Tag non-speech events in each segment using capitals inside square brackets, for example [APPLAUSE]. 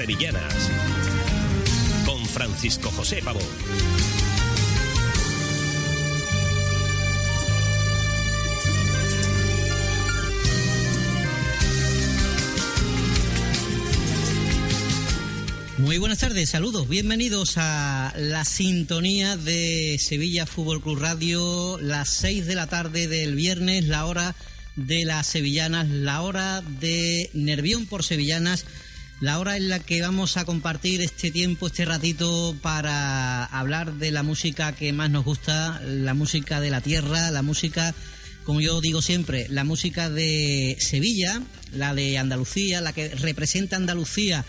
Sevillanas. Con Francisco José Pavón. Muy buenas tardes, saludos, bienvenidos a la sintonía de Sevilla Fútbol Club Radio, las 6 de la tarde del viernes, la hora de las sevillanas, la hora de Nervión por Sevillanas, la hora en la que vamos a compartir este tiempo, este ratito para hablar de la música que más nos gusta, la música de la tierra, la música, como yo digo siempre, la música de Sevilla, la de Andalucía, la que representa Andalucía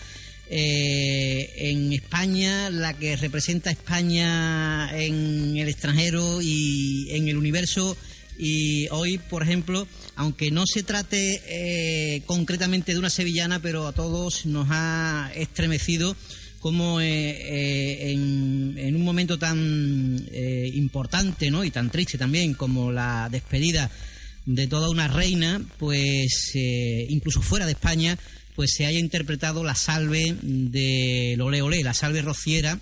eh, en España, la que representa España en el extranjero y en el universo. Y hoy, por ejemplo, aunque no se trate eh, concretamente de una sevillana, pero a todos nos ha estremecido como eh, en, en, un momento tan importante ¿no? y tan triste también como la despedida de toda una reina, pues incluso fuera de España, pues se haya interpretado la salve de Ole Ole, la salve rociera,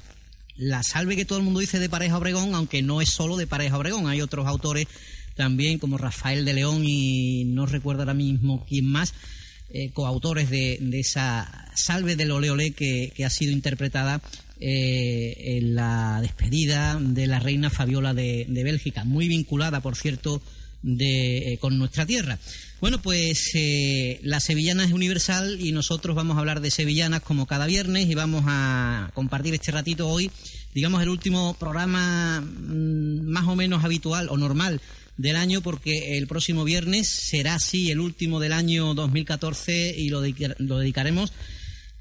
la salve que todo el mundo dice de Pareja Obregón, aunque no es solo de Pareja Obregón, hay otros autores también como Rafael de León y no recuerdo ahora mismo quién más, eh, coautores de, esa salve del Ole Ole que, ha sido interpretada eh, en la despedida de la reina Fabiola de, Bélgica, muy vinculada, por cierto, de, eh, con nuestra tierra. Bueno, pues eh, la sevillana es universal y nosotros vamos a hablar de sevillanas como cada viernes y vamos a compartir este ratito hoy, digamos el último programa mm, más o menos habitual o normal del año porque el próximo viernes será así el último del año 2014 y lo, lo dedicaremos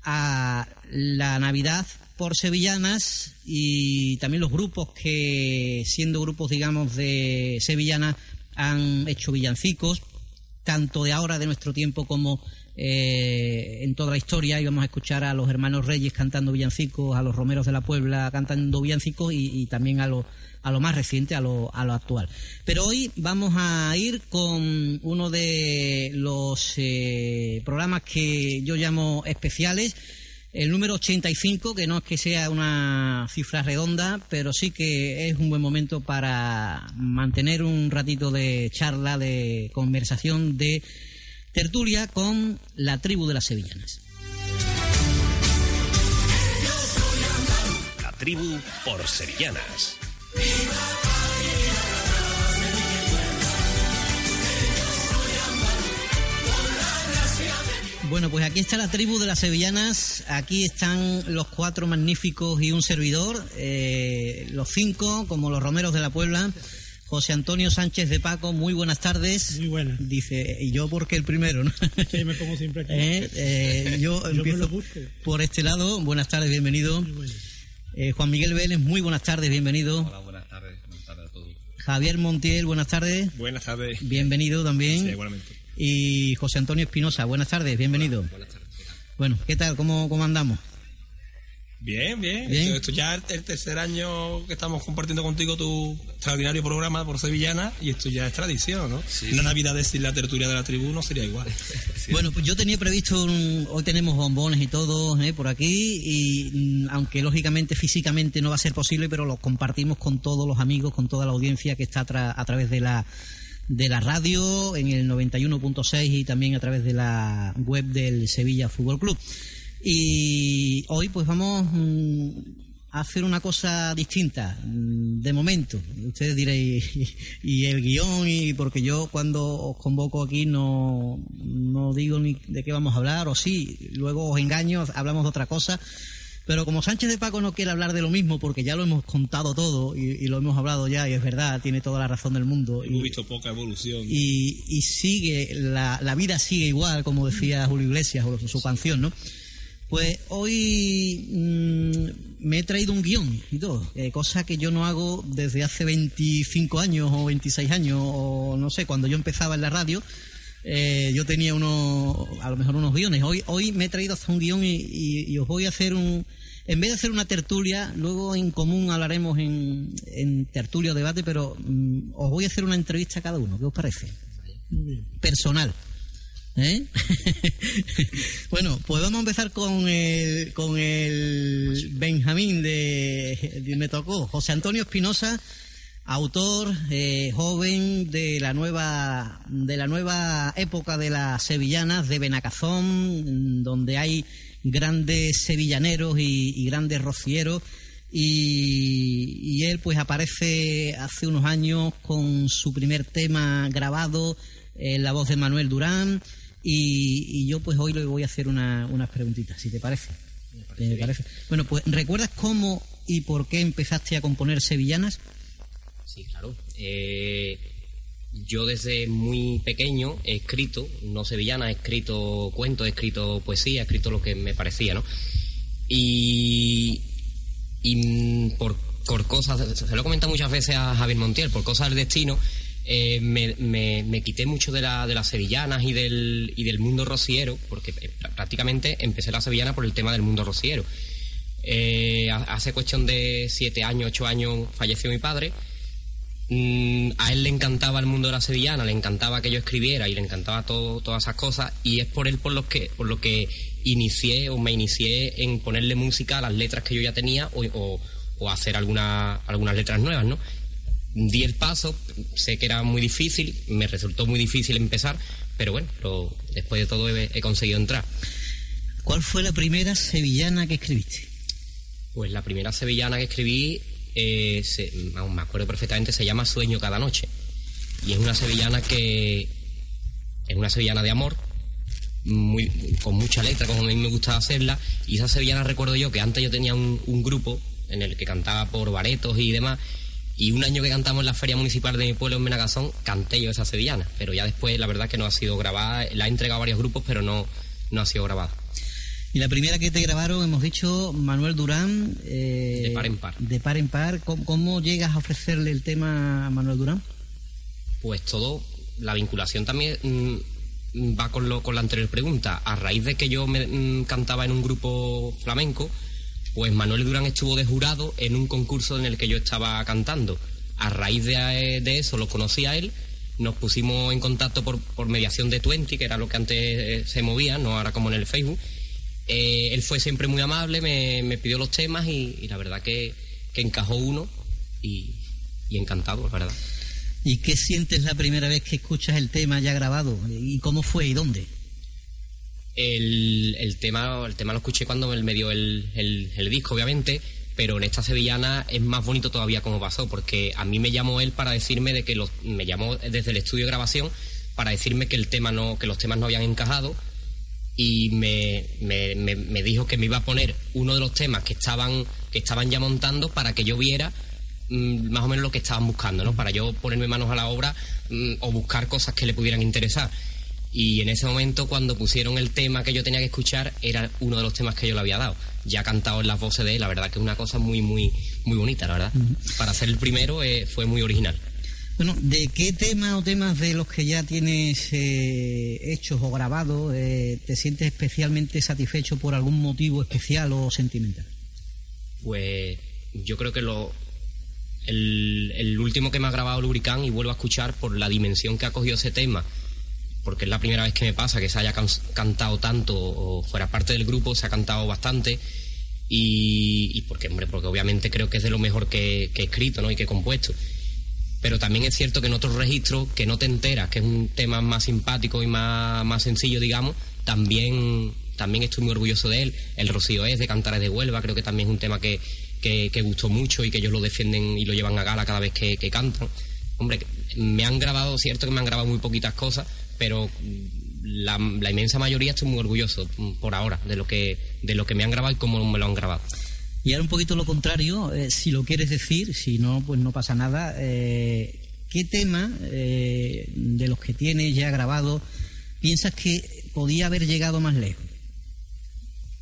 a la Navidad por sevillanas y también los grupos que siendo grupos digamos de sevillanas han hecho villancicos tanto de ahora, de nuestro tiempo, como eh, en toda la historia. Íbamos a escuchar a los hermanos Reyes cantando villancicos, a los Romeros de la Puebla cantando villancicos y, también a lo, a lo más reciente, a lo, a lo actual. Pero hoy vamos a ir con uno de los eh, programas que yo llamo especiales el número 85, que no es que sea una cifra redonda, pero sí que es un buen momento para mantener un ratito de charla, de conversación, de tertulia con la tribu de las sevillanas. La tribu por sevillanas. Bueno, pues aquí está la tribu de las sevillanas, aquí están los cuatro magníficos y un servidor, eh, los cinco, como los romeros de la Puebla. José Antonio Sánchez de Paco, muy buenas tardes. Muy buenas. Dice, y yo porque el primero, ¿no? Sí, me pongo siempre aquí. [LAUGHS] Eh, eh, yo, empiezo por este lado. Buenas tardes, bienvenido. Juan Miguel Vélez, muy buenas tardes, bienvenido. Hola, Javier Montiel, buenas tardes. Buenas tardes. Bienvenido también. Sí, igualmente y José Antonio Espinosa. Buenas tardes, bienvenido. buenas tardes. Bueno, ¿qué tal? ¿Cómo, cómo andamos? Bien, bien. Esto, ya es el tercer año que estamos compartiendo contigo tu extraordinario programa por Sevillana y esto ya es tradición, ¿no? Sí. La Navidad sin la tertulia de la tribu no sería igual. [LAUGHS] Bueno, pues yo tenía previsto, hoy tenemos bombones y todo ¿eh? por aquí y mm, aunque lógicamente físicamente no va a ser posible, pero lo compartimos con todos los amigos, con toda la audiencia que está a través de la de la radio en el 91.6 y también a través de la web del Sevilla Fútbol Club. Y hoy pues vamos mm, a hacer una cosa distinta, mm, de momento. Ustedes diréis, [LAUGHS] y, el guion, y porque yo cuando os convoco aquí no, no digo ni de qué vamos a hablar, o sí, luego os engaño, hablamos de otra cosa pero como Sánchez de Paco no quiere hablar de lo mismo, porque ya lo hemos contado todo y, lo hemos hablado ya, y es verdad, tiene toda la razón del mundo. Hemos visto poca evolución. Y, sigue, la, vida sigue igual, como decía Julio Iglesias o su canción, ¿no? Pues hoy mm, me he traído un guion y todo, eh, cosa que yo no hago desde hace 25 años o 26 años, o no sé, cuando yo empezaba en la radio. Eh, yo tenía uno, a lo mejor unos guiones. Hoy, hoy me he traído hasta un guion y os voy a hacer un, en vez de hacer una tertulia, luego en común hablaremos en, en tertulia o debate, pero mm, os voy a hacer una entrevista a cada uno. ¿Qué os parece? Personal. ¿Eh? [LAUGHS] bueno, a empezar con el, con el Benjamín de, Me tocó, José Antonio Espinosa, autor eh, joven de la nueva de la nueva época de las sevillanas de Benacazón, donde hay grandes sevillaneros y, grandes rocieros. Y, y, él pues aparece hace unos años con su primer tema grabado en la voz de Manuel Durán y, yo pues hoy le voy a hacer unas preguntitas, si te parece. parece? Bueno, pues ¿recuerdas cómo y por qué empezaste a componer sevillanas? Sí, claro. Eh, yo desde muy pequeño he escrito, no sevillanas, he escrito cuentos, he escrito poesía, he escrito lo que me parecía, ¿no? Y, y por, por cosas, se lo he comentado muchas veces a Javier Montiel, por cosas del destino, eh, me, quité mucho de, la, de las sevillanas y del, y del mundo rociero, porque eh, prácticamente empecé la sevillana por el tema del mundo rociero. Eh, hace cuestión de siete años, ocho años falleció mi padre. Mm, a él le encantaba el mundo de la sevillana, le encantaba que yo escribiera y le encantaba todo, todas esas cosas y es por él por lo que por lo que inicié o me inicié en ponerle música a las letras que yo ya tenía o, o, hacer alguna, algunas letras nuevas, ¿no? Di el paso, sé que era muy difícil, me resultó muy difícil empezar, pero bueno, después de todo he, conseguido entrar. ¿Cuál fue la primera sevillana que escribiste? Pues la primera sevillana que escribí, eh, aún me acuerdo perfectamente, se llama Sueño cada noche. Y es una sevillana que es una sevillana de amor, muy, con mucha letra, como a mí me gustaba hacerla. Y esa sevillana recuerdo yo que antes yo tenía un, un grupo en el que cantaba por baretos y demás, y un año que cantamos en la feria municipal de mi pueblo en Menagazón, canté yo esa sevillana. Pero ya después, la verdad que no ha sido grabada. La he entregado a varios grupos, pero no, no ha sido grabada. Y la primera que te grabaron, hemos dicho, Manuel Durán. Eh, de par en par. De par en par. ¿Cómo, llegas a ofrecerle el tema a Manuel Durán? Pues todo, la vinculación también mm, va con, lo, con la anterior pregunta. A raíz de que yo me, mm, cantaba en un grupo flamenco, pues Manuel Durán estuvo de jurado en un concurso en el que yo estaba cantando. A raíz de, eso lo conocí a él, nos pusimos en contacto por, mediación de Twenty, que era lo que antes eh, se movía, no ahora como en el Facebook. Eh, él fue siempre muy amable, me, pidió los temas y, la verdad que, encajó uno y, y encantado, la verdad. ¿Y qué sientes la primera vez que escuchas el tema ya grabado? ¿Y cómo fue y dónde? El, el, tema, el tema lo escuché cuando me dio el, el, disco, obviamente, pero en esta sevillana es más bonito todavía como pasó, porque a mí me llamó él para decirme de que los, me llamó desde el estudio de grabación para decirme que el tema no, que los temas no habían encajado y me, me, me, dijo que me iba a poner uno de los temas que estaban, que estaban ya montando para que yo viera mm, más o menos lo que estaban buscando, ¿no? Para yo ponerme manos a la obra mm, o buscar cosas que le pudieran interesar. Y en ese momento, cuando pusieron el tema que yo tenía que escuchar, era uno de los temas que yo le había dado. Ya cantado en las voces de él, la verdad que es una cosa muy, muy, muy bonita, la verdad. Para ser el primero eh, fue muy original. Bueno, ¿de qué tema o temas de los que ya tienes eh, hechos o grabados eh, te sientes especialmente satisfecho por algún motivo especial o sentimental? Pues yo creo que lo, el, el último que me ha grabado Lubricán y vuelvo a escuchar por la dimensión que ha cogido ese tema porque es la primera vez que me pasa que se haya cantado tanto o fuera parte del grupo, se ha cantado bastante. Y, porque, hombre, porque obviamente creo que es de lo mejor que, he escrito ¿no? y que he compuesto. Pero también es cierto que en otros registros que no te enteras, que es un tema más simpático y más, más sencillo, digamos, también, también estoy muy orgulloso de él. El Rocío es de Cantares de Huelva, creo que también es un tema que, que, gustó mucho y que ellos lo defienden y lo llevan a gala cada vez que, que cantan. Hombre, me han grabado, cierto que me han grabado muy poquitas cosas, pero la, inmensa mayoría estoy muy orgulloso mm, por ahora de lo que de lo que me han grabado y cómo me lo han grabado. Y ahora un poquito lo contrario, eh, si lo quieres decir, si no, pues no pasa nada. Eh, ¿Qué tema eh, de los que tienes ya grabado piensas que podía haber llegado más lejos?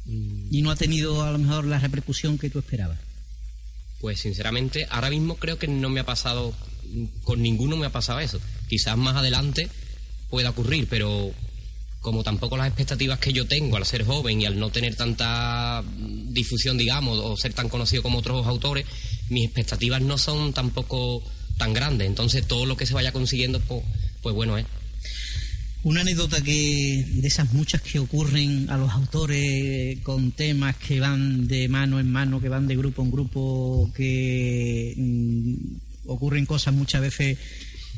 Mm. Y no ha tenido a lo mejor la repercusión que tú esperabas. Pues sinceramente, ahora mismo creo que no me ha pasado, con ninguno me ha pasado eso. Quizás más adelante pueda ocurrir, pero como tampoco las expectativas que yo tengo al ser joven y al no tener tanta difusión, digamos, o ser tan conocido como otros autores, mis expectativas no son tampoco tan grandes. Entonces todo lo que se vaya consiguiendo, pues, pues bueno es. Una anécdota que de esas muchas que ocurren a los autores con temas que van de mano en mano, que van de grupo en grupo, que mm, ocurren cosas muchas veces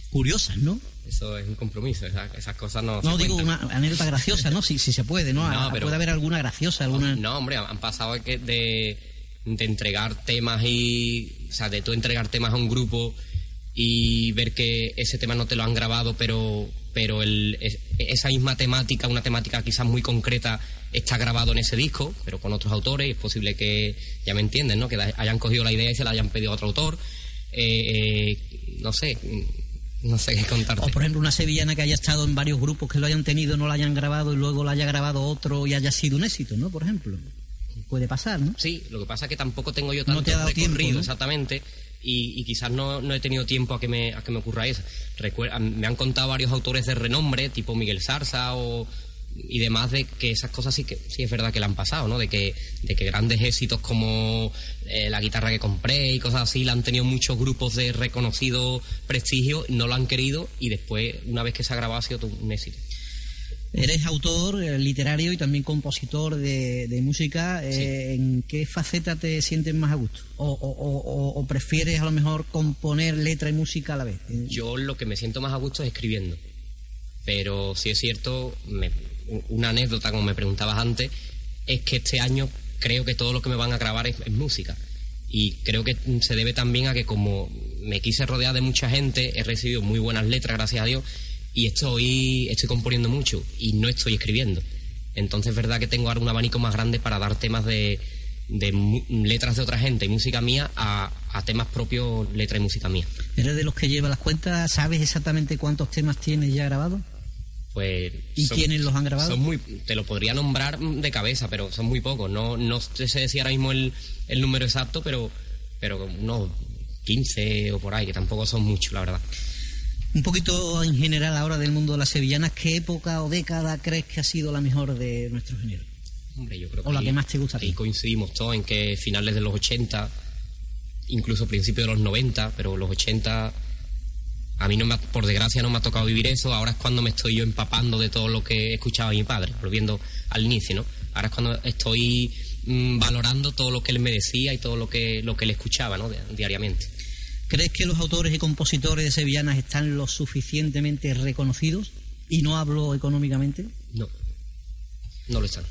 curiosas, ¿no? Eso es un compromiso, esas, cosas no. No, digo una anécdota graciosa, ¿no? Si, si se puede, ¿no? [LAUGHS] no Puede haber alguna graciosa, alguna. No, hombre, han pasado de, de, de entregar temas y. O sea, de tú entregar temas a un grupo y ver que ese tema no te lo han grabado, pero, pero el, esa misma temática, una temática quizás muy concreta, está grabado en ese disco, pero con otros autores, y es posible que, ya me entienden, ¿no? que hayan cogido la idea y se la hayan pedido a otro autor. Eh, eh, no sé, no sé qué contarte. O por ejemplo, una sevillana que haya estado en varios grupos que lo hayan tenido, no lo hayan grabado y luego lo haya grabado otro y haya sido un éxito, ¿no? Por ejemplo. Puede pasar, ¿no? Sí, lo que pasa es que tampoco tengo yo tanto no recorrido, exactamente y, quizás no, no, he tenido tiempo a que me, a que me ocurra eso. me han contado varios autores de renombre, tipo Miguel Sarsa o, y demás, de que esas cosas sí que sí es verdad que le han pasado, ¿no? De que, de que grandes éxitos como eh, la guitarra que compré y cosas así la han tenido muchos grupos de reconocido prestigio, no lo han querido y después, una vez que se ha grabado, ha sido un éxito. Eres autor eh, literario y también compositor de, música. Eh, ¿En qué faceta te sientes más a gusto? O, prefieres a lo mejor componer letra y música a la vez? Yo lo que me siento más a gusto es escribiendo. Pero si es cierto, una anécdota, como me preguntabas antes, es que este año creo que todo lo que me van a grabar es, música. Y creo que se debe también a que como me quise rodear de mucha gente, he recibido muy buenas letras, gracias a Dios y estoy, estoy componiendo mucho y no estoy escribiendo. Entonces es verdad que tengo ahora un abanico más grande para dar temas de, de letras de otra gente y música mía a, a, temas propios, letra y música mía. ¿Eres de los que lleva las cuentas? ¿Sabes exactamente cuántos temas tienes ya grabados? Pues ¿Y quiénes los han grabado? Son muy, te lo podría nombrar de cabeza, pero son muy pocos. No, no sé decir ahora mismo el, el número exacto, pero, pero unos 15 o por ahí, que tampoco son muchos, la verdad. Un poquito en general ahora del mundo de las sevillanas, ¿qué época o década crees que ha sido la mejor de nuestro género? Hombre, yo creo o la que más te gusta. Y coincidimos todos en que finales de los 80, incluso principios de los 90, pero los 80 a mí no me por desgracia no me ha tocado vivir eso, ahora es cuando me estoy yo empapando de todo lo que escuchaba mi padre, volviendo al inicio, ¿no? Ahora es cuando estoy mm, valorando todo lo que él me decía y todo lo que lo que él escuchaba, ¿no? diariamente. ¿Crees que los autores y compositores de sevillanas están lo suficientemente reconocidos? Y no hablo económicamente. No, no lo están.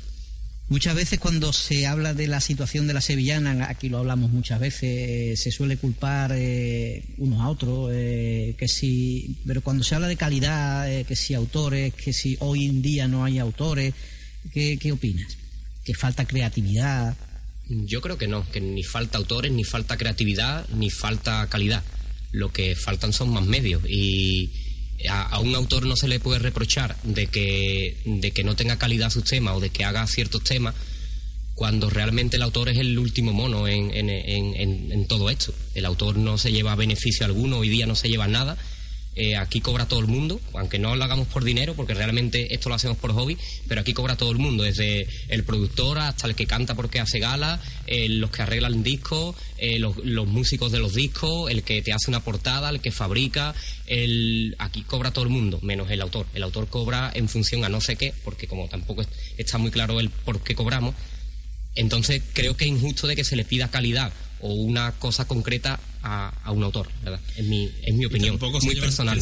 Muchas veces cuando se habla de la situación de la sevillana, aquí lo hablamos muchas veces, se suele culpar eh, unos a otros, eh, que si, pero cuando se habla de calidad, eh, que si autores, que si hoy en día no hay autores, ¿qué, qué opinas? ¿Que falta creatividad? Yo creo que no, que ni falta autores, ni falta creatividad, ni falta calidad. Lo que faltan son más medios y a, un autor no se le puede reprochar de que, de que no tenga calidad sus temas o de que haga ciertos temas cuando realmente el autor es el último mono en, en, en, en todo esto. El autor no se lleva beneficio alguno, hoy día no se lleva nada eh, aquí cobra todo el mundo, aunque no lo hagamos por dinero, porque realmente esto lo hacemos por hobby, pero aquí cobra todo el mundo, desde el productor hasta el que canta porque hace gala, eh, los que arreglan discos, eh, los, músicos de los discos, el que te hace una portada, el que fabrica, el, aquí cobra todo el mundo, menos el autor. El autor cobra en función a no sé qué, porque como tampoco está muy claro el por qué cobramos, entonces creo que es injusto de que se le pida calidad o una cosa concreta a, un autor, ¿verdad? Es mi, es mi opinión, tampoco muy personal.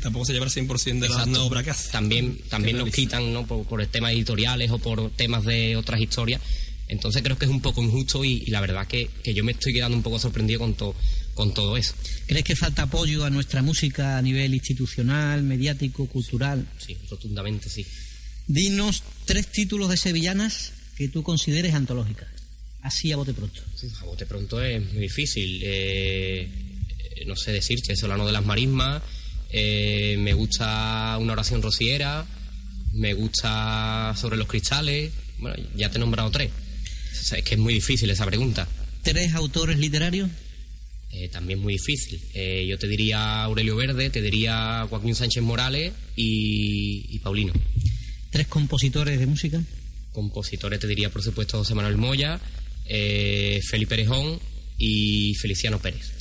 tampoco se lleva el 100% de la obra que hace. También, [LAUGHS] también nos quitan, ¿no? Por, por temas editoriales o por temas de otras historias. Entonces creo que es un poco injusto y, la verdad que, que, yo me estoy quedando un poco sorprendido con, todo con todo eso. ¿Crees que falta apoyo a nuestra música a nivel institucional, mediático, cultural? Sí, rotundamente sí. Dinos tres títulos de sevillanas que tú consideres antológicas así a bote pronto? A bote pronto es muy difícil. Eh, no sé decirte, Solano de las Marismas, eh, me gusta una oración rociera, me gusta sobre los cristales. Bueno, ya te he nombrado tres. es que es muy difícil esa pregunta. ¿Tres autores literarios? Eh, también muy difícil. yo te diría Aurelio Verde, te diría Joaquín Sánchez Morales y, y Paulino. ¿Tres compositores de música? Compositores te diría, por supuesto, José Manuel Moya, eh, Felipe Erejón y Feliciano Pérez.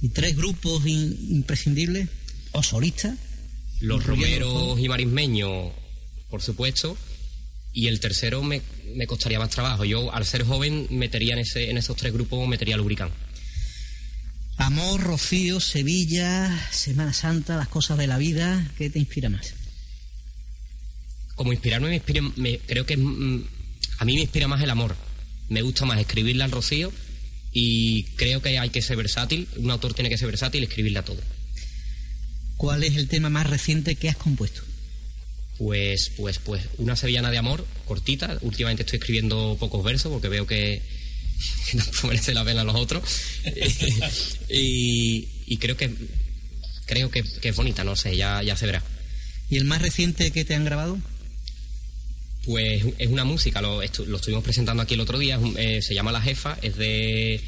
¿Y tres grupos imprescindibles o solistas? Los romeros y marismeños, por supuesto. Y el tercero me, me, costaría más trabajo. Yo, al ser joven, metería en, ese, en esos tres grupos, metería Lubricán. Amor, Rocío, Sevilla, Semana Santa, las cosas de la vida, ¿qué te inspira más? Como inspirarme, me, inspira, me creo que mm, a mí me inspira más el amor. Me gusta más escribirle al Rocío y creo que hay que ser versátil. Un autor tiene que ser versátil y escribirle a todo. ¿Cuál es el tema más reciente que has compuesto? Pues, pues, pues, una sevillana de amor, cortita. Últimamente estoy escribiendo pocos versos porque veo que, [LAUGHS] no merece la pena los otros. [LAUGHS] y, creo que creo que, es bonita, no sé, ya, ya se verá. ¿Y el más reciente que te han grabado? Pues es una música, lo, estuvimos presentando aquí el otro día, eh, se llama La Jefa, es de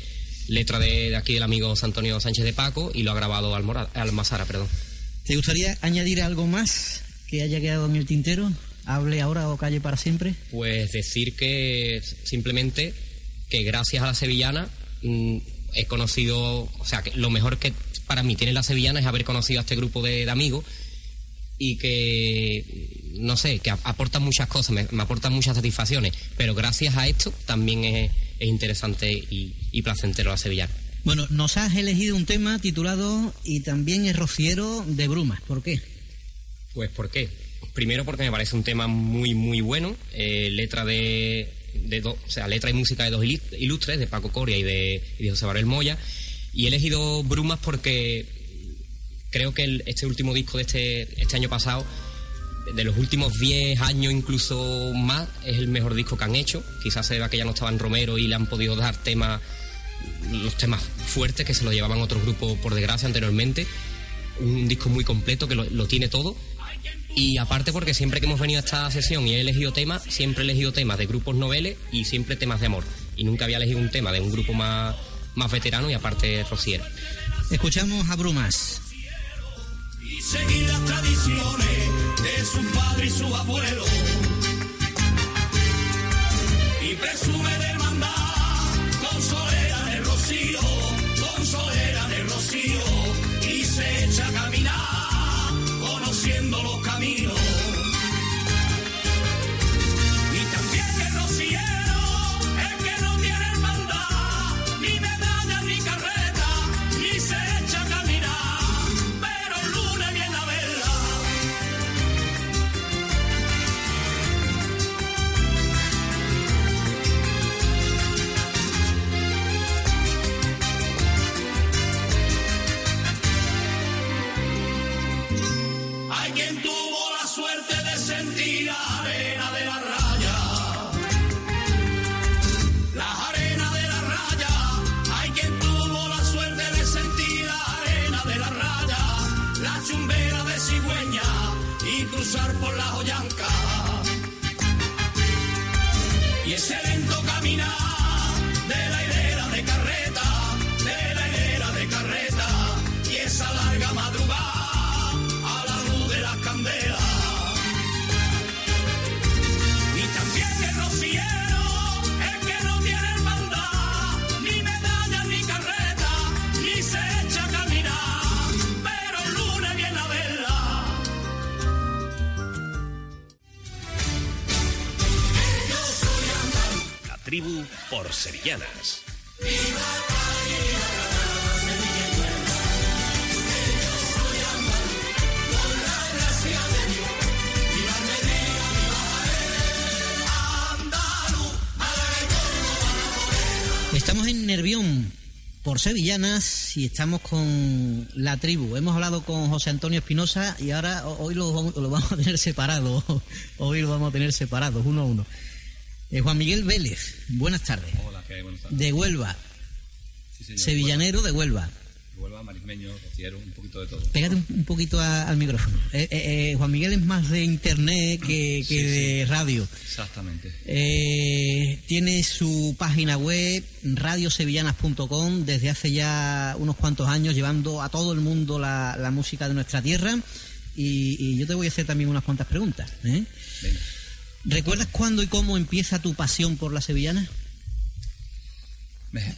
letra de, aquí del amigo Antonio Sánchez de Paco y lo ha grabado Almora, Almazara, perdón. ¿Te gustaría añadir algo más que haya quedado en el tintero? ¿Hable ahora o calle para siempre? Pues decir que simplemente que gracias a la sevillana mm, he conocido, o sea, que lo mejor que para mí tiene la sevillana es haber conocido a este grupo de, amigos y que, no sé, que aportan muchas cosas, me, aportan muchas satisfacciones, pero gracias a esto también es, interesante y, y, placentero la sevillana. Bueno, nos has elegido un tema titulado Y también es rociero de brumas, ¿por qué? Pues ¿por qué? Primero porque me parece un tema muy, muy bueno, eh, letra de de o sea, letra y música de dos ilustres, de Paco Coria y de, José Barel Moya. Y he elegido Brumas porque creo que este último disco de este, este año pasado, de los últimos 10 años incluso más, es el mejor disco que han hecho. Quizás se vea que ya no estaban Romero y le han podido dar temas, los temas fuertes que se lo llevaban otros grupos por desgracia anteriormente. Un disco muy completo que lo tiene todo y aparte porque siempre que hemos venido a esta sesión y he elegido temas, siempre he elegido temas de grupos noveles y siempre temas de amor. Y nunca había elegido un tema de un grupo más, más veterano y aparte rociero. Escuchamos a Brumas. Y seguir las tradiciones de su padre y su abuelo. Y presume de por Sevillanas. Estamos en Nervión por Sevillanas y estamos con la tribu. Hemos hablado con José Antonio Espinosa y ahora [LAUGHS] hoy lo, vamos a tener separados. Hoy lo vamos a tener separados, uno a uno. Eh, Juan Miguel Vélez, buenas tardes. Hola, ¿qué hay? Buenas tardes. De Huelva. Sevillanero de Huelva. Huelva, marismeño, rociero, un poquito de todo. Pégate un, poquito al micrófono. Eh, eh, Juan Miguel es más de internet que, de radio. Exactamente. tiene su página web, radiosevillanas.com, desde hace ya unos cuantos años, llevando a todo el mundo la, música de nuestra tierra. Y, yo te voy a hacer también unas cuantas preguntas. Venga. ¿Recuerdas cuándo y cómo empieza tu pasión por la sevillana?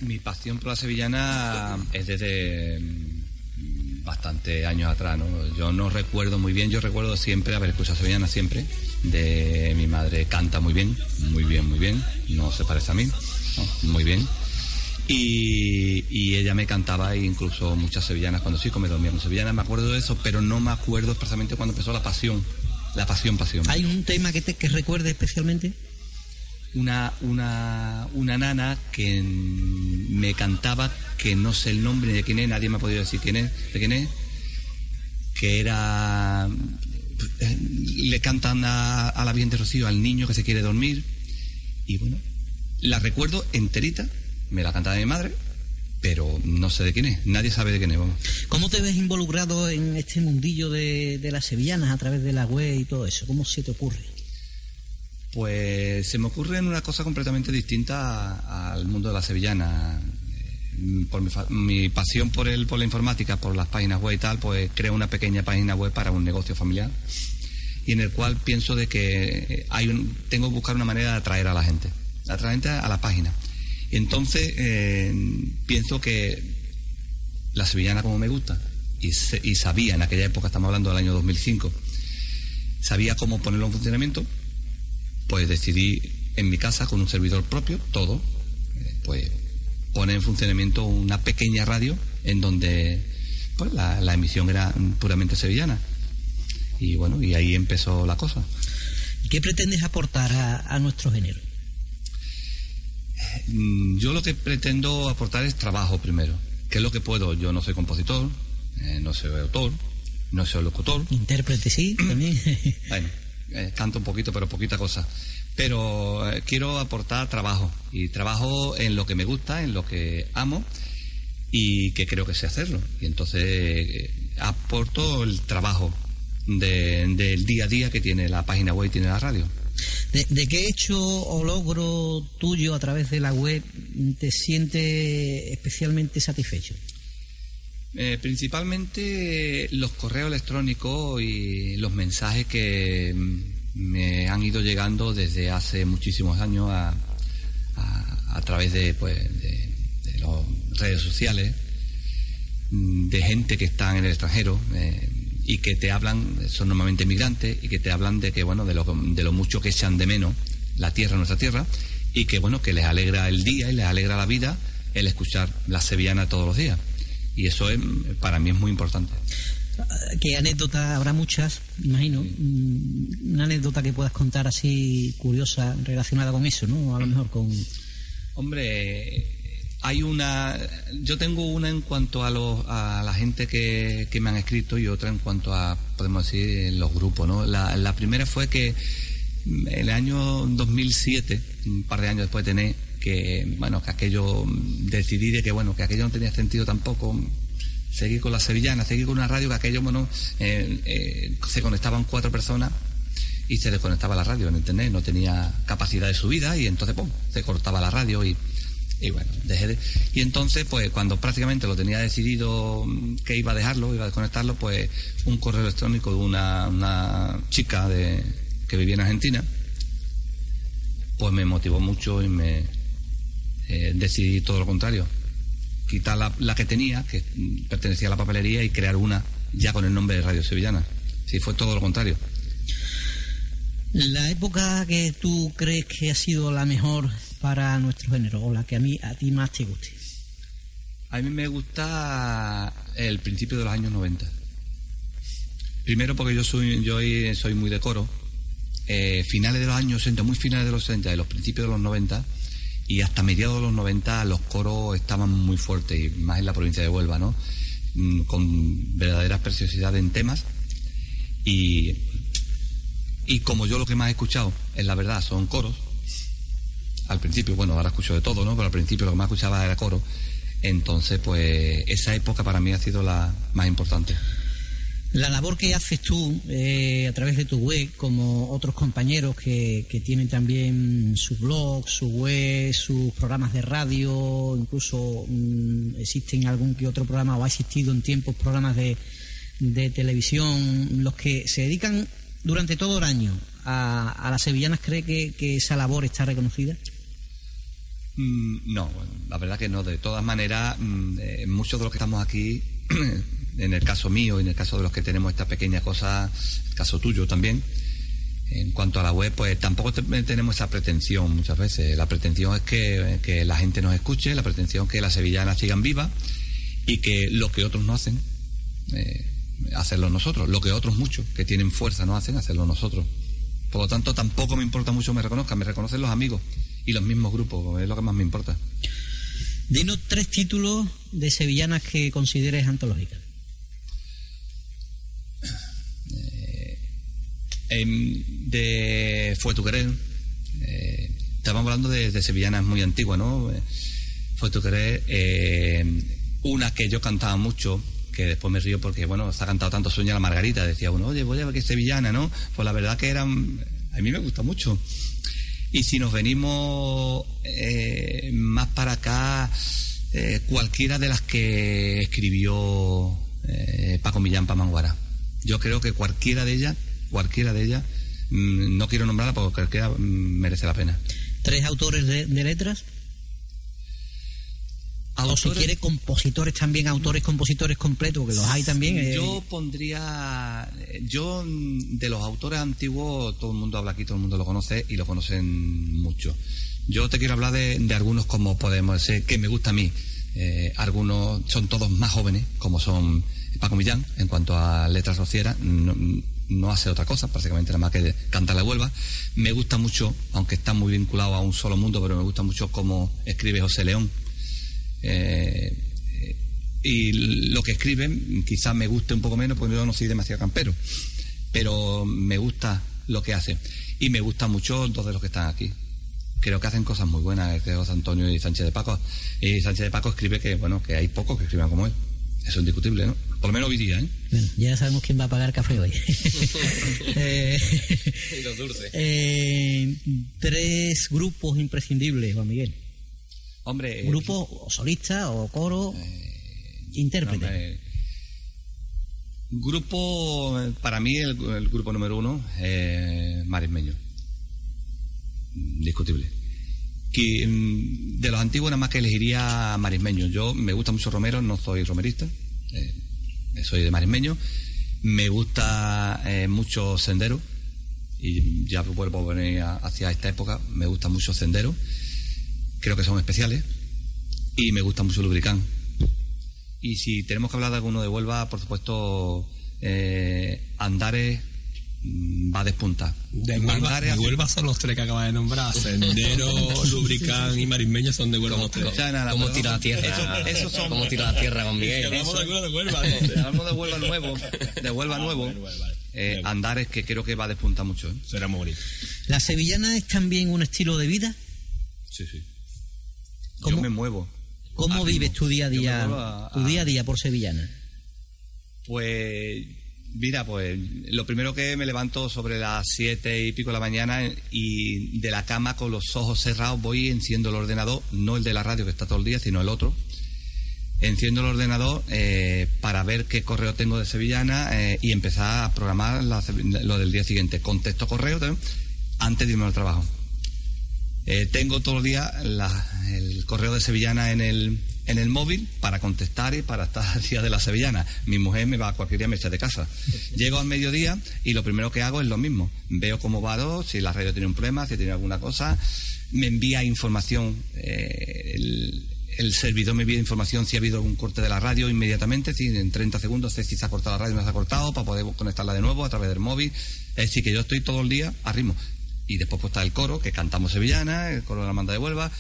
Mi pasión por la sevillana es desde mm, bastante años atrás, ¿no? Yo no recuerdo muy bien, yo recuerdo siempre haber escuchado Sevillana siempre, de mi madre canta muy bien, muy bien, muy bien, no se parece a mí, muy bien. Y, y ella me cantaba incluso muchas sevillanas cuando sí me dormía con sevillanas, me acuerdo de eso, pero no me acuerdo expresamente cuando empezó la pasión, la pasión, pasión. ¿Hay un tema que te que recuerde especialmente? una, una, una nana que me cantaba, que no sé el nombre de quién es, nadie me ha podido decir quién es, de quién es, que era le cantan a, a la Virgen de Rocío al niño que se quiere dormir y bueno, la recuerdo enterita, me la cantaba mi madre, pero no sé de quién es, nadie sabe de quién es. Vamos. ¿Cómo te ves involucrado en este mundillo de, de las sevillanas a través de la web y todo eso? ¿Cómo se te ocurre? Pues se me ocurre en una cosa completamente distinta al mundo de la sevillana. Eh, Por mi, mi pasión por el, por la informática, por las páginas web y tal, pues creo una pequeña página web para un negocio familiar y en el cual pienso de que hay un, tengo que buscar una manera de atraer a la gente, atraer a la página. Entonces eh, pienso que la sevillana como me gusta y, sabía en aquella época, estamos hablando del año 2005, sabía cómo ponerlo en funcionamiento, pues decidí en mi casa con un servidor propio, todo, eh, pues poner en funcionamiento una pequeña radio en donde pues la, la emisión era puramente sevillana. Y bueno, y ahí empezó la cosa. ¿Qué pretendes aportar a, a nuestro género? Mm, Yo lo que pretendo aportar es trabajo primero. ¿Qué es lo que puedo? Yo no soy compositor, eh, no soy autor, no soy locutor. Intérprete, sí, [CLEARS THROAT] también. Bueno, eh, canto un poquito, pero poquita cosa. Pero eh, quiero aportar trabajo. Y trabajo en lo que me gusta, en lo que amo y que creo que sé hacerlo. Y entonces aporto el trabajo de- del día a día que tiene la página web y tiene la radio. ¿De, qué hecho o logro tuyo a través de la web te sientes especialmente satisfecho? Eh, principalmente los correos electrónicos y los mensajes que me han ido llegando desde hace muchísimos años a, través de, pues, de, de las redes sociales, mm, de gente que está en el extranjero eh, y que te hablan, son normalmente migrantes, y que te hablan de que bueno, de lo, de lo mucho que echan de menos la tierra, nuestra tierra, y que bueno, que les alegra el día y les alegra la vida el escuchar la sevillana todos los días. Y eso es, para mí es muy importante. ¿Qué anécdota habrá muchas, imagino? mm, Una anécdota que puedas contar así curiosa relacionada con eso, ¿no? A lo mejor con... Hombre, hay una. Yo tengo una en cuanto a, los, a la gente que, que me han escrito y otra en cuanto a, podemos decir, los grupos, ¿no? La, la primera fue que mm, el año 2007, un par de años después de tener que, bueno, que aquello, mm, decidí de que, bueno, que aquello no tenía sentido tampoco. mm, Seguir con la sevillana, seguir con una radio que aquello, bueno, eh, eh, se conectaban cuatro personas y se desconectaba la radio en no tenía capacidad de subida y entonces ¡pum! se cortaba la radio y, y bueno, dejé de... Y entonces, pues cuando prácticamente lo tenía decidido mm, que iba a dejarlo, iba a desconectarlo, pues un correo electrónico de una, una chica de, que vivía en Argentina, pues me motivó mucho y me eh, decidí todo lo contrario. Quitar la, la que tenía, que mm, pertenecía a la papelería, y crear una ya con el nombre de Radio Sevillana. Sí, fue todo lo contrario. La época que tú crees que ha sido la mejor para nuestro género, o la que a mí a ti más te guste. A mí me gusta el principio de los años 90. Primero porque yo soy yo soy muy de coro. Eh, finales de los años 60, muy finales de los 60 y los principios de los 90 y hasta mediados de los 90 los coros estaban muy fuertes y más en la provincia de Huelva, ¿no? Mm, Con verdaderas preciosidades en temas y y como yo lo que más he escuchado, en la verdad, son coros, al principio, bueno, ahora escucho de todo, ¿no? Pero al principio lo que más escuchaba era coro. Entonces, pues esa época para mí ha sido la más importante. La labor que haces tú eh, a través de tu web, como otros compañeros que, tienen también su blog, su web, sus programas de radio, incluso mm, existen algún que otro programa o ha existido en tiempos programas de, de televisión, los que se dedican durante todo el año a, a las sevillanas, ¿cree que esa labor está reconocida? Mm, no, la verdad que no. De todas maneras, mm, eh, muchos de los que estamos aquí [CLEARS THROAT] en el caso mío y en el caso de los que tenemos esta pequeña cosa, el caso tuyo también, en cuanto a la web, pues tampoco tenemos esa pretensión muchas veces. La pretensión es que, la gente nos escuche, la pretensión es que las sevillanas sigan vivas y que lo que otros no hacen, eh, hacerlo nosotros. Lo que otros muchos que tienen fuerza no hacen, hacerlo nosotros. Por lo tanto, tampoco me importa mucho me reconozcan, me reconocen los amigos y los mismos grupos, es lo que más me importa. Dinos tres títulos de sevillanas que consideres antológicas. de Fue tu querer. Eh, estábamos hablando de, sevillanas muy antiguas, ¿no? Eh, Fue tu querer. Eh, una que yo cantaba mucho, que después me río porque, bueno, se ha cantado tanto Sueña la Margarita. Decía uno, oye, voy a ver que es sevillana, ¿no? Pues la verdad que eran. A mí me gusta mucho. Y si nos venimos más para acá, cualquiera de las que escribió Paco Millán Pamanguara. Yo creo que cualquiera de ellas cualquiera de ellas, mm, no quiero nombrarla porque cualquiera merece la pena. ¿Tres autores de, letras? O si quiere compositores también, autores, compositores completos, que los hay también. Eh. Yo pondría, yo de los autores antiguos, todo el mundo habla aquí, todo el mundo lo conoce y lo conocen mucho. Yo te quiero hablar de, algunos como podemos decir, que me gusta a mí. Eh, algunos son todos más jóvenes, como son Paco Millán, en cuanto a letras rocieras no hace otra cosa, prácticamente nada más que cantar la Huelva. Me gusta mucho, aunque está muy vinculado a un solo mundo, pero me gusta mucho cómo escribe José León. Eh, y lo que escribe quizás me guste un poco menos porque yo no soy demasiado campero, pero me gusta lo que hace. Y me gusta mucho dos de los que están aquí. Creo que hacen cosas muy buenas, José Antonio y Sánchez de Paco. Y Sánchez de Paco escribe que, bueno, que hay pocos que escriban como él. Eso es indiscutible, ¿no? Por lo menos hoy día, ¿eh? Bueno, ya sabemos quién va a pagar café hoy. [LAUGHS] eh, y los dulces. Eh, tres grupos imprescindibles, Juan Miguel. Hombre. Grupo o solista o coro, eh, intérprete. grupo, para mí, el, grupo número uno, eh, Marismeño. Discutible. Que, mm, de los antiguos, nada más que elegiría Marismeño. Yo me gusta mucho Romero, no soy romerista. Eh, soy de Marismeño. Me gusta eh, mucho Sendero, y ya vuelvo a venir hacia esta época, me gusta mucho Sendero, creo que son especiales, y me gusta mucho Lubricán. Y si tenemos que hablar de alguno de Huelva, por supuesto, eh, Andares Mm, va a despuntar. De Huelva, de Huelva son los tres que acaba de nombrar. Sendero, [LAUGHS] Lubricán y Marismeño son de Huelva los tres. ¿Cómo tira la tierra? Eso son... ¿Cómo tira la tierra con Miguel? Hablamos de Huelva. Hablamos de Huelva nuevo. De Huelva nuevo. Eh, Andares que creo que va a despuntar mucho. ¿eh? Será muy bonito. ¿La sevillana es también un estilo de vida? Sí, sí. ¿Cómo, Yo me muevo. ¿Cómo vives tu día a día, tu día a día por sevillana? Pues Mira, pues lo primero que me levanto sobre las siete y pico de la mañana y de la cama con los ojos cerrados voy enciendo el ordenador, no el de la radio que está todo el día, sino el otro. Enciendo el ordenador eh, para ver qué correo tengo de Sevillana eh, y empezar a programar lo del día siguiente. Contesto correo antes de irme al trabajo. Eh, tengo todo el día el correo de Sevillana en el, en el móvil para contestar y para estar al día de la sevillana. Mi mujer me va a cualquier día me echa de casa. Llego al mediodía y lo primero que hago es lo mismo. Veo cómo va todo, si la radio tiene un problema, si tiene alguna cosa. Me envía información, eh, el, servidor me envía información si ha habido algún corte de la radio inmediatamente, si en 30 segundos sé si se ha cortado la radio o no se ha cortado, para poder conectarla de nuevo a través del móvil. Es decir, que yo estoy todo el día a ritmo. Y después pues, está el coro, que cantamos sevillana, el coro de la manda de Huelva.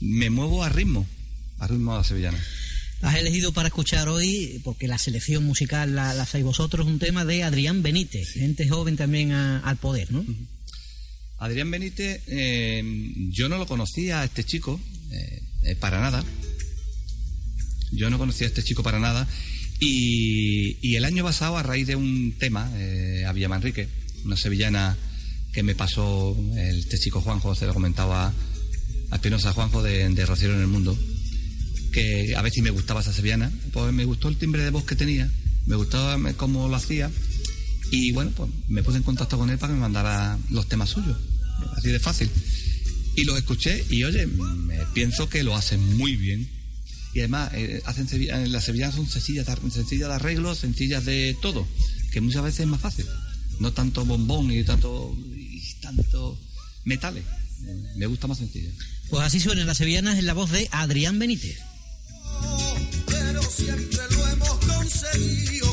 Me muevo a ritmo a ritmo de sevillana. Has elegido para escuchar hoy, porque la selección musical la, la hacéis vosotros, un tema de Adrián Benítez, gente joven también al poder, ¿no? Adrián Benítez, eh, yo no lo conocía a este chico, eh, eh, para nada. Yo no conocía a este chico para nada. Y, el año pasado, a raíz de un tema, a Villamanrique, una sevillana que me pasó este chico Juanjo, se lo comentaba a Espinosa Juanjo de, de en el Mundo, que a si me gustaba esa sevillana. Pues me gustó el timbre de voz que tenía, me gustaba cómo lo hacía. Y bueno, pues me puse en contacto con él para que me mandara los temas suyos. Así de fácil. Y los escuché y oye, me pienso que lo hace muy bien. y además eh, hacen eh, las sevillanas son sencillas, sencillas de arreglo, sencillas de todo, que muchas veces es más fácil. No tanto bombón y tanto, tanto metales. Me gusta más sencilla. Pues así suenan las sevillanas en la voz de Adrián Benítez. Pero siempre lo hemos conseguido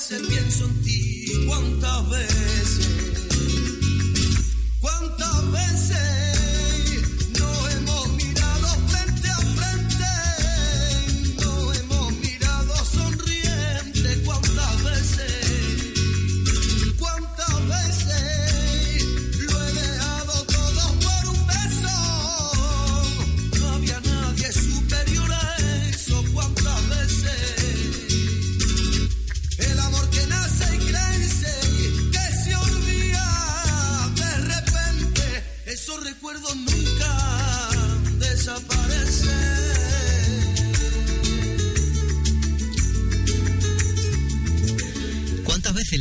veces pienso en ti? ¿Cuántas veces?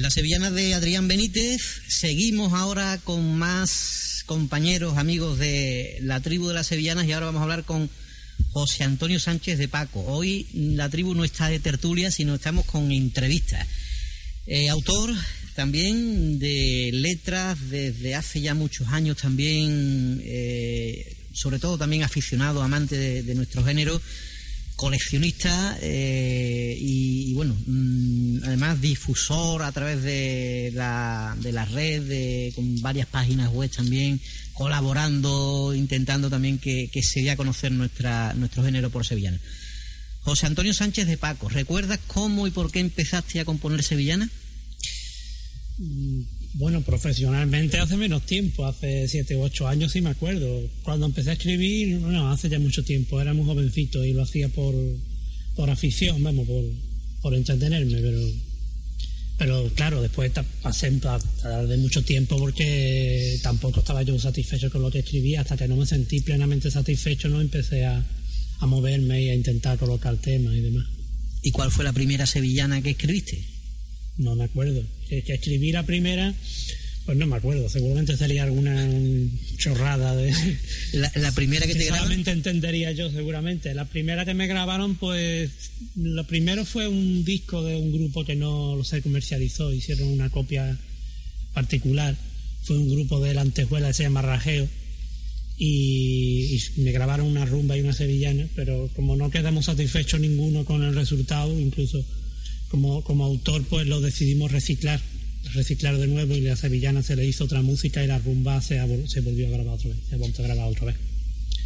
Las sevillanas de Adrián Benítez? Seguimos ahora con más compañeros, amigos de la tribu de las sevillanas y ahora vamos a hablar con José Antonio Sánchez de Paco. Hoy la tribu no está de tertulia, sino estamos con entrevistas. Eh, autor también de letras desde hace ya muchos años, también, eh, sobre todo también aficionado, amante de, de nuestro género, coleccionista eh, y, y bueno, mm, además difusor a través de la, de la red, de, con varias páginas web también, colaborando, intentando también que, que se dé a conocer nuestra, nuestro género por sevillana. José Antonio Sánchez de Paco, ¿recuerdas cómo y por qué empezaste a componer sevillana? Bueno, profesionalmente hace menos tiempo, hace siete u ocho años sí me acuerdo. Cuando empecé a escribir, no, hace ya mucho tiempo, era muy jovencito y lo hacía por, por afición, vamos, por, por entretenerme, pero, pero claro, después pasé a tardar mucho tiempo porque tampoco estaba yo satisfecho con lo que escribía, hasta que no me sentí plenamente satisfecho, no empecé a, a moverme y a intentar colocar temas y demás. ¿Y cuál fue la primera sevillana que escribiste? No me acuerdo. Que, que escribí la primera, pues no me acuerdo. Seguramente sería alguna chorrada de. La, la primera que te grabaron. entendería yo, seguramente. La primera que me grabaron, pues. Lo primero fue un disco de un grupo que no se comercializó. Hicieron una copia particular. Fue un grupo de la antejuela que se llama Rajeo. Y, y me grabaron una rumba y una sevillana, pero como no quedamos satisfechos ninguno con el resultado, incluso como, como autor, pues lo decidimos reciclar, reciclar de nuevo y la sevillana se le hizo otra música y la rumba se, se volvió a grabar otra vez, se vuelto a grabar otra vez.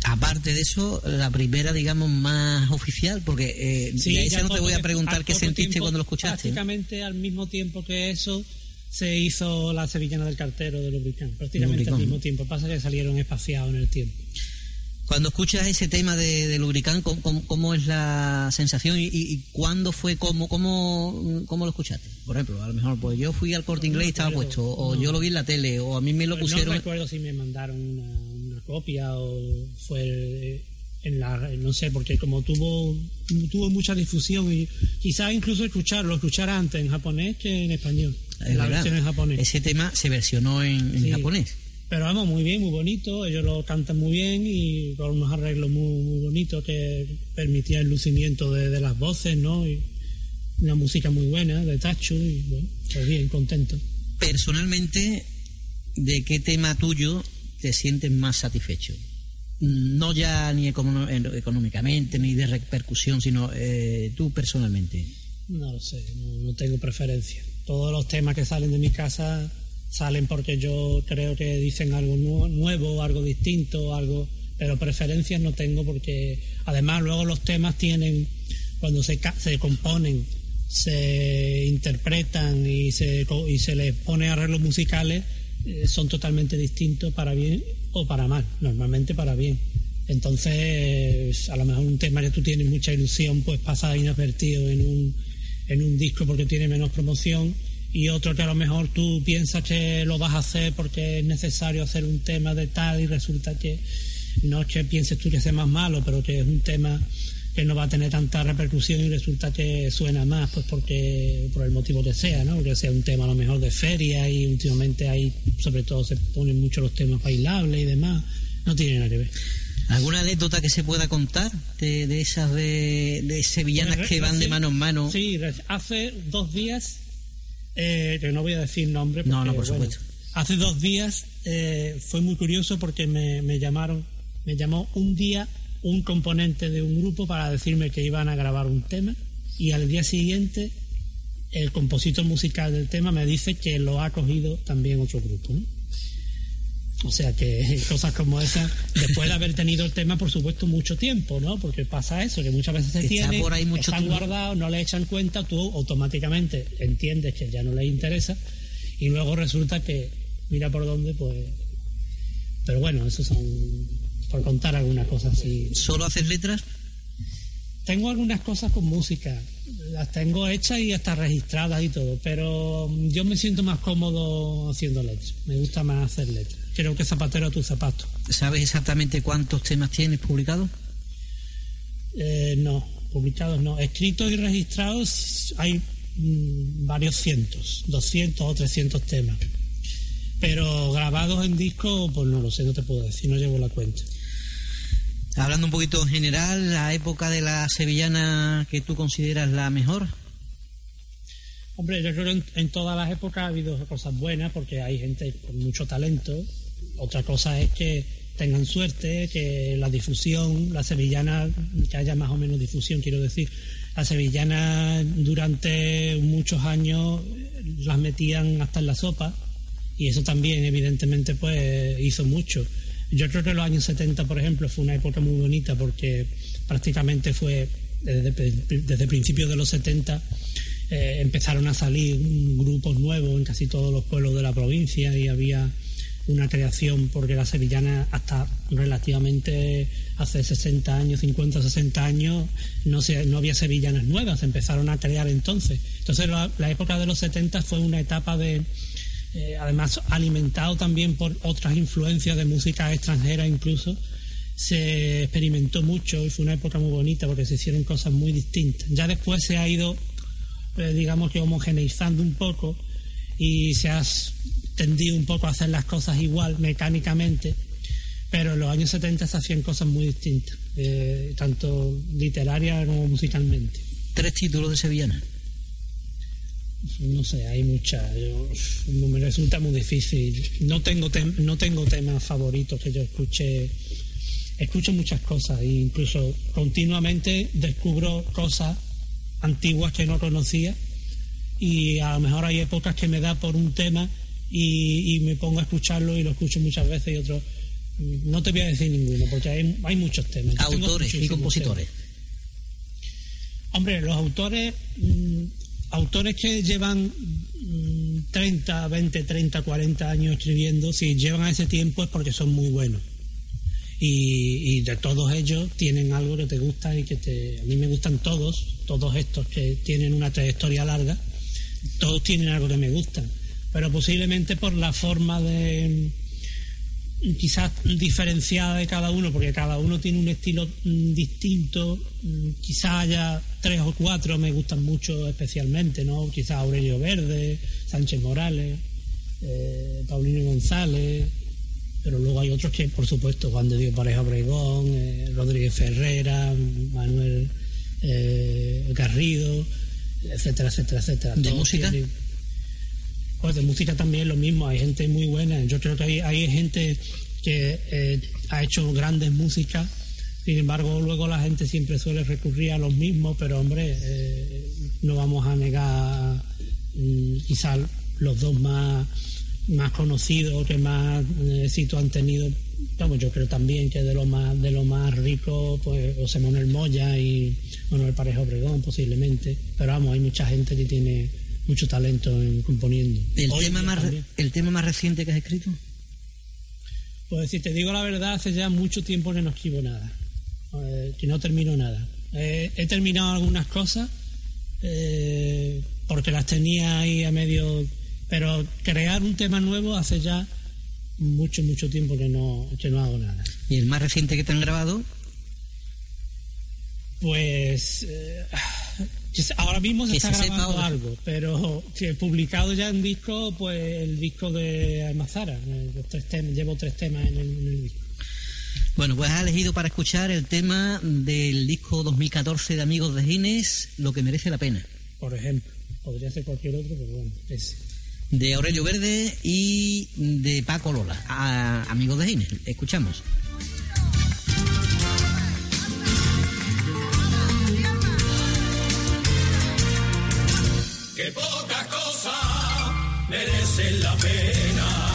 Aparte de eso, la primera, digamos, más oficial, porque eh, de esa no te voy a preguntar qué sentiste tiempo, cuando lo escuchaste. Prácticamente al mismo tiempo que eso se hizo la sevillana del cartero de Lubricán, prácticamente al mismo tiempo. Pasa que salieron espaciados en el tiempo. Cuando escuchas ese tema de, de Lubricán, ¿cómo, cómo- cómo es la sensación y, cuándo fue, cómo, cómo, cómo lo escuchaste? Por ejemplo, a lo mejor, pues yo fui al corte inglés y estaba puesto, o no. yo lo vi en la tele, o a mí me lo Pues pusieron. No recuerdo si me mandaron una, una copia o fue eh, en la no sé porque como tuvo tuvo mucha difusión y quizás incluso escucharlo escuchar antes en japonés que en español Es en la verdad. versión en japonés Ese tema se versionó en, en Sí. japonés. Pero vamos muy bien muy bonito ellos lo cantan muy bien y con unos arreglos muy, muy bonitos que permitían el lucimiento de, de las voces no y una música muy buena de Tacho y bueno pues bien contento Personalmente, ¿de qué tema tuyo te sientes más satisfecho? No ya ni económicamente, ni de repercusión, sino eh, tú personalmente. No lo sé, no, no tengo preferencia. Todos los temas que salen de mi casa salen porque yo creo que dicen algo nu- nuevo, algo distinto, algo, pero preferencias no tengo porque además luego los temas tienen, cuando se, ca- se componen, se interpretan y se, y se les pone arreglos musicales, eh, son totalmente distintos para bien o para mal, normalmente para bien. Entonces, a lo mejor un tema que tú tienes mucha ilusión, pues pasa inadvertido en un, en un disco porque tiene menos promoción y otro que a lo mejor tú piensas que lo vas a hacer porque es necesario hacer un tema de tal y resulta que no es que pienses tú que sea más malo, pero que es un tema que no va a tener tanta repercusión y resulta que suena más, pues porque por el motivo que sea, ¿no? Que sea un tema a lo mejor de feria y últimamente ahí sobre todo se ponen mucho los temas bailables y demás, no tiene nada que ver. ¿Alguna anécdota que se pueda contar de, esas de, sevillanas que van de mano en mano? Sí, hace dos días, eh, que no voy a decir nombre. no, no, por supuesto. Hace dos días eh, fue muy curioso porque me, me llamaron, me llamó un día un componente de un grupo para decirme que iban a grabar un tema y al día siguiente el compositor musical del tema me dice que lo ha cogido también otro grupo. O sea que [LAUGHS] cosas como esas, después de haber tenido el tema, por supuesto, mucho tiempo, ¿no? Porque pasa eso, que muchas veces se tiene, por ahí mucho están guardados, no le echan cuenta, tú automáticamente entiendes que ya no le interesa y luego resulta que mira por dónde, pues... Pero bueno, eso son por contar algunas cosas así. ¿Solo haces letras? Tengo algunas cosas con música, las tengo hechas y hasta registradas y todo, pero yo me siento más cómodo haciendo letras, me gusta más hacer letras. Creo que zapatero a tu zapato. ¿Sabes exactamente cuántos temas tienes publicados? Eh, no, publicados no. Escritos y registrados hay mm, varios cientos, 200 o 300 temas. Pero grabados en disco, pues no lo sé, no te puedo decir, no llevo la cuenta. Hablando un poquito en general, la época de la sevillana que tú consideras la mejor. Hombre, yo creo que en, todas las épocas ha habido cosas buenas porque hay gente con mucho talento. Otra cosa es que tengan suerte, que la difusión, la sevillana, que haya más o menos difusión, quiero decir. La sevillana durante muchos años las metían hasta en la sopa y eso también evidentemente pues hizo mucho. Yo creo que los años 70, por ejemplo, fue una época muy bonita porque prácticamente fue desde, desde principios de los 70 eh, empezaron a salir grupos nuevos en casi todos los pueblos de la provincia y había una creación porque la sevillana hasta relativamente hace 60 años, 50, 60 años no, se, no había sevillanas nuevas, empezaron a crear entonces. Entonces la, la época de los 70 fue una etapa de, eh, además alimentado también por otras influencias de música extranjera incluso, se experimentó mucho y fue una época muy bonita porque se hicieron cosas muy distintas. Ya después se ha ido, eh, digamos que homogeneizando un poco y se ha tendido un poco a hacer las cosas igual mecánicamente, pero en los años 70 se hacían cosas muy distintas, eh, tanto literarias como musicalmente. Tres títulos de Sevillana no sé, hay muchas. me resulta muy difícil. No tengo, no tengo temas favoritos que yo escuche. Escucho muchas cosas e incluso continuamente descubro cosas antiguas que no conocía y a lo mejor hay épocas que me da por un tema y, me pongo a escucharlo y lo escucho muchas veces y otros no te voy a decir ninguno porque hay, hay muchos temas. Autores y compositores. Hombre, los autores mm, autores que llevan 30, 20, 30, 40 años escribiendo, si llevan a ese tiempo es porque son muy buenos. Y, de todos ellos tienen algo que te gusta y que te... A mí me gustan todos, todos estos que tienen una trayectoria larga, todos tienen algo que me gusta, pero posiblemente por la forma de quizás diferenciada de cada uno, porque cada uno tiene un estilo mm, distinto. Mm, quizás haya tres o cuatro me gustan mucho especialmente, ¿no? Quizás Aurelio Verde, Sánchez Morales, eh, Paulino González, pero luego hay otros que, por supuesto, Juan de Dios Pareja Obregón, eh, Rodríguez Ferrera, Manuel eh, Garrido, etcétera, etcétera, etcétera. ¿De música? Pues de música también lo mismo, hay gente muy buena. Yo creo que hay, hay gente que eh, ha hecho grandes músicas, sin embargo luego la gente siempre suele recurrir a los mismos, pero hombre, eh, no vamos a negar mm, quizás los dos más, más conocidos, que más éxito han tenido. Vamos, yo creo también que de lo más de lo más rico, pues José Manuel Moya y Manuel Pareja Obregón posiblemente, pero vamos, hay mucha gente que tiene mucho talento en componiendo. ¿El, tema más, ¿El tema más reciente que has escrito? Pues si te digo la verdad, hace ya mucho tiempo que no escribo nada, eh, que no termino nada. Eh, he terminado algunas cosas, eh, porque las tenía ahí a medio. Pero crear un tema nuevo hace ya mucho, mucho tiempo que no, que no hago nada. ¿Y el más reciente que te han grabado? Pues ahora mismo se Que está se grabando algo, pero que he publicado ya en disco, pues el disco de Almazara. eh, los tres temas, llevo tres temas en el, en el disco. Bueno, pues has elegido para escuchar el tema del disco 2014 de Amigos de Gines, Lo que merece la pena, Por ejemplo, podría ser cualquier otro, pero bueno, ese. de Aurelio Verde y de Paco Lola. A- Amigos de Gines, escuchamos. Que pocas cosas merecen la pena.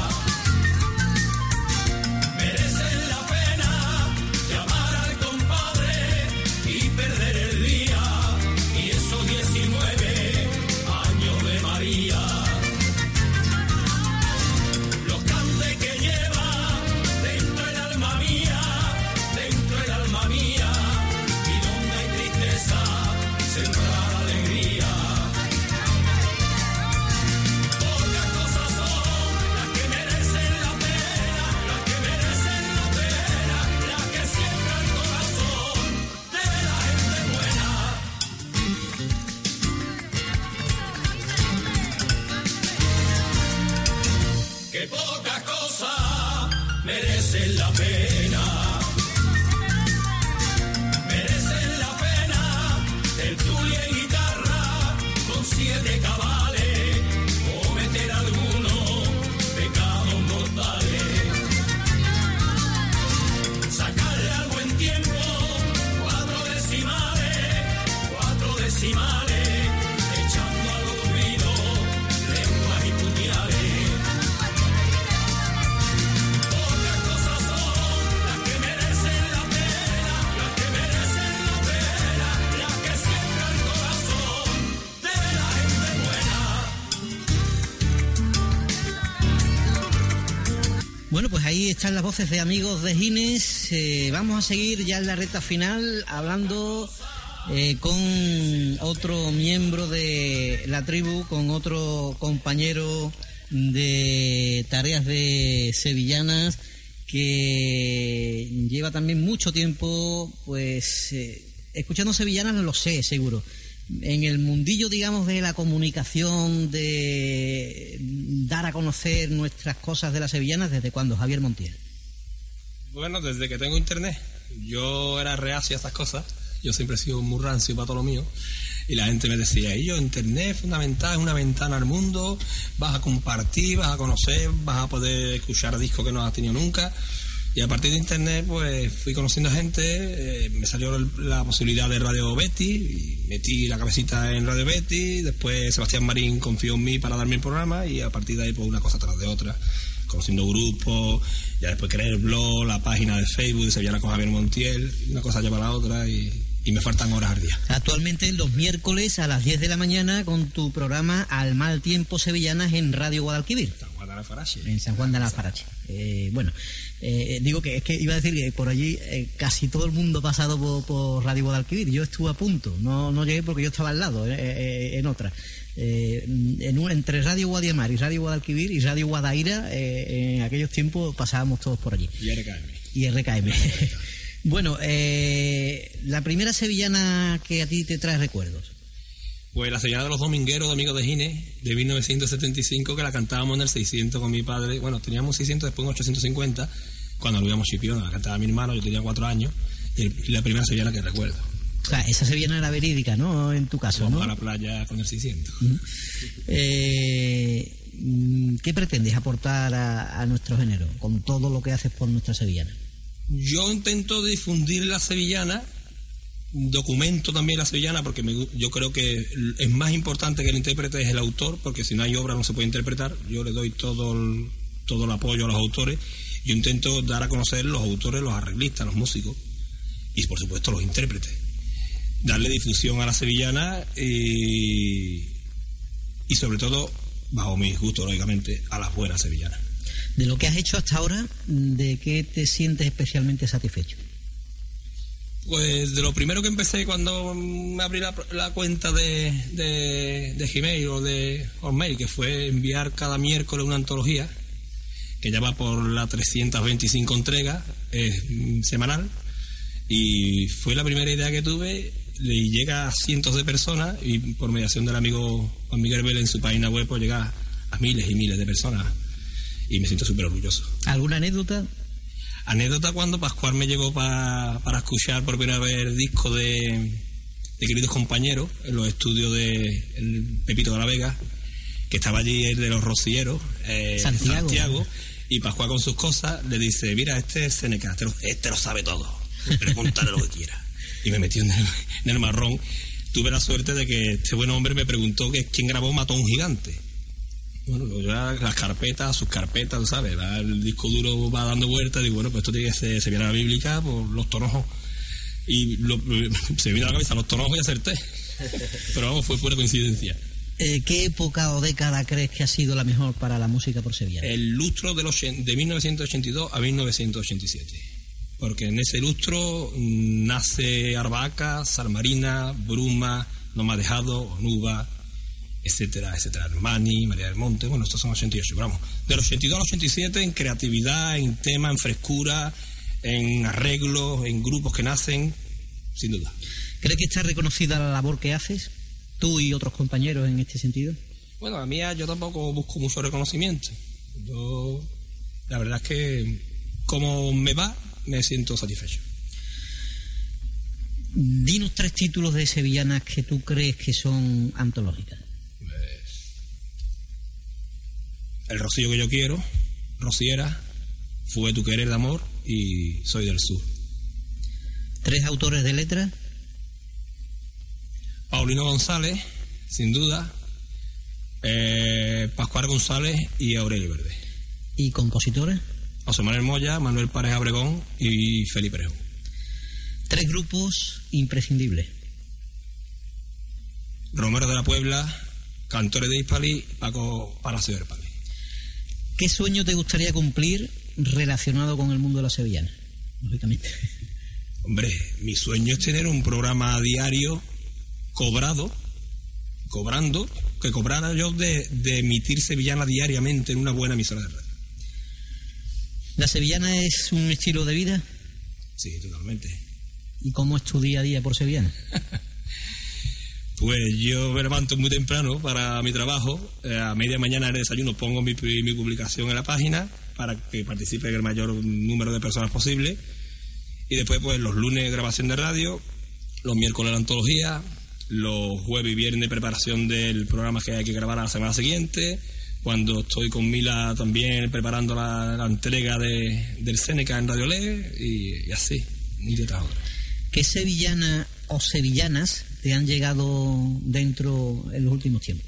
De Amigos de Gines. Eh, vamos a seguir ya en la recta final hablando eh, con otro miembro de la tribu, con otro compañero de tareas de sevillanas que lleva también mucho tiempo, pues, eh, escuchando sevillanas, lo sé, seguro. En el mundillo, digamos, de la comunicación, de dar a conocer nuestras cosas de las sevillanas, ¿desde cuándo, Javier Montiel? Bueno, desde que tengo internet. Yo era reacio a estas cosas. Yo siempre he sido muy rancio para todo lo mío. Y la gente me decía, y yo, internet es fundamental, es una ventana al mundo, vas a compartir, vas a conocer, vas a poder escuchar discos que no has tenido nunca. Y a partir de internet, pues fui conociendo gente, eh, me salió la posibilidad de Radio Betty, y metí la cabecita en Radio Betty, después Sebastián Marín confió en mí para darme el programa y a partir de ahí, pues una cosa tras de otra, conociendo grupos, ya después creé el blog, la página de Facebook de Sevillana con Javier Montiel, una cosa lleva a la otra y, y me faltan horas al día. Actualmente los miércoles a las 10 de la mañana con tu programa Al Mal Tiempo Sevillanas en Radio Guadalquivir. San Juan de la Farache. En San Juan de la Farache. Eh, bueno, eh, digo que es que iba a decir que por allí eh, casi todo el mundo ha pasado por, por Radio Guadalquivir. Yo estuve a punto, no, no llegué porque yo estaba al lado, eh, eh, en otra. Eh, en entre Radio Guadiamar y Radio Guadalquivir y Radio Guadaira, eh, en aquellos tiempos pasábamos todos por allí. Y RKM. Y RKM. [LAUGHS] bueno, eh, la primera sevillana que a ti te trae recuerdos. Pues la Sevillana de los Domingueros, de Amigos de Gine, de 1975, que la cantábamos en el 600 con mi padre. Bueno, teníamos 600, después en 850, cuando lo íbamos Chipiona, la cantaba mi hermano, yo tenía cuatro años, y la primera sevillana que recuerdo. O sea, esa sevillana era verídica, ¿no? En tu caso, Vamos ¿no? a la playa con el 600. Eh, ¿Qué pretendes aportar a, a nuestro género con todo lo que haces por nuestra sevillana? Yo intento difundir la sevillana, documento también la sevillana, porque me yo creo que es más importante que el intérprete es el autor, porque si no hay obra no se puede interpretar. Yo le doy todo el, todo el apoyo a los autores. Yo intento dar a conocer los autores, los arreglistas, los músicos y por supuesto los intérpretes. Darle difusión a la sevillana y, y sobre todo, bajo mi gusto, lógicamente, a las buenas sevillanas. De lo que has hecho hasta ahora, ¿de qué te sientes especialmente satisfecho? Pues de lo primero que empecé cuando me abrí la, la cuenta de, de, de Gmail o de Hotmail, que fue enviar cada miércoles una antología, que ya va por la 325 entrega mm, semanal, y fue la primera idea que tuve, le llega a cientos de personas y por mediación del amigo Juan Miguel Vélez en su página web pues llega a miles y miles de personas y me siento súper orgulloso. ¿Alguna anécdota? Anécdota cuando Pascual me llegó pa- para escuchar por primera vez el disco de, de queridos compañeros en los estudios de el Pepito de la Vega, que estaba allí el de los rocieros, eh, Santiago. y Pascual con sus cosas le dice, mira, este es Seneca, este lo, este lo sabe todo, pregúntale lo que quiera. Y me metió en el, [LAUGHS] en el marrón. Tuve la suerte de que este buen hombre me preguntó que quién grabó Mató a un gigante. Bueno, ya las carpetas, sus carpetas, ¿sabes? El disco duro va dando vueltas. Digo, bueno, pues esto tiene que ser, se viene a la bíblica por los tonojos. Y lo- [LAUGHS] se me vino a la cabeza los tonojos y acerté. Pero vamos, fue pura coincidencia. Eh, ¿Qué época o década crees que ha sido la mejor para la música por sevillana? El lustro del ochen- de 1982 a 1987. Porque en ese lustro nace Arbaca, Salmarina, Bruma, No me ha dejado, Onuba, etcétera, etcétera. Armani, María del Monte, bueno, estos son 88, pero vamos. Del 82 al 87 en creatividad, en tema, en frescura, en arreglos, en grupos que nacen, sin duda. ¿Crees que está reconocida la labor que haces? Tú y otros compañeros en este sentido. Bueno, a mí yo tampoco busco mucho reconocimiento. Yo, la verdad es que como me va, me siento satisfecho. Dinos tres títulos de sevillanas que tú crees que son antológicas. El rocío que yo quiero, Rociera, Fue tu querer de amor y Soy del sur. Tres autores de letras. Paulino González, sin duda, eh, Pascual González y Aurelio Verde. ¿Y compositores? José Manuel Moya, Manuel Párez Abregón y Felipe Rejón. Tres grupos imprescindibles. Romero de la Puebla, Cantores de Hispali, Paco Palacio del Pali. ¿Qué sueño te gustaría cumplir relacionado con el mundo de la sevillana? Lógicamente. [LAUGHS] Hombre, mi sueño es tener un programa diario cobrado, cobrando, que cobrara yo de, de emitir sevillana diariamente en una buena emisora de radio. ¿La sevillana es un estilo de vida? Sí, totalmente. ¿Y cómo es tu día a día por sevillana? [LAUGHS] Pues yo me levanto muy temprano para mi trabajo. eh, a media mañana en el desayuno pongo mi, mi publicación en la página para que participe el mayor número de personas posible. Y después, pues los lunes grabación de radio, los miércoles la antología, los jueves y viernes preparación del programa que hay que grabar a la semana siguiente. Cuando estoy con Mila también preparando la, la entrega de, del Seneca en Radio Le y, y así, un día tras otro. ¿Qué sevillana o sevillanas te han llegado dentro en los últimos tiempos?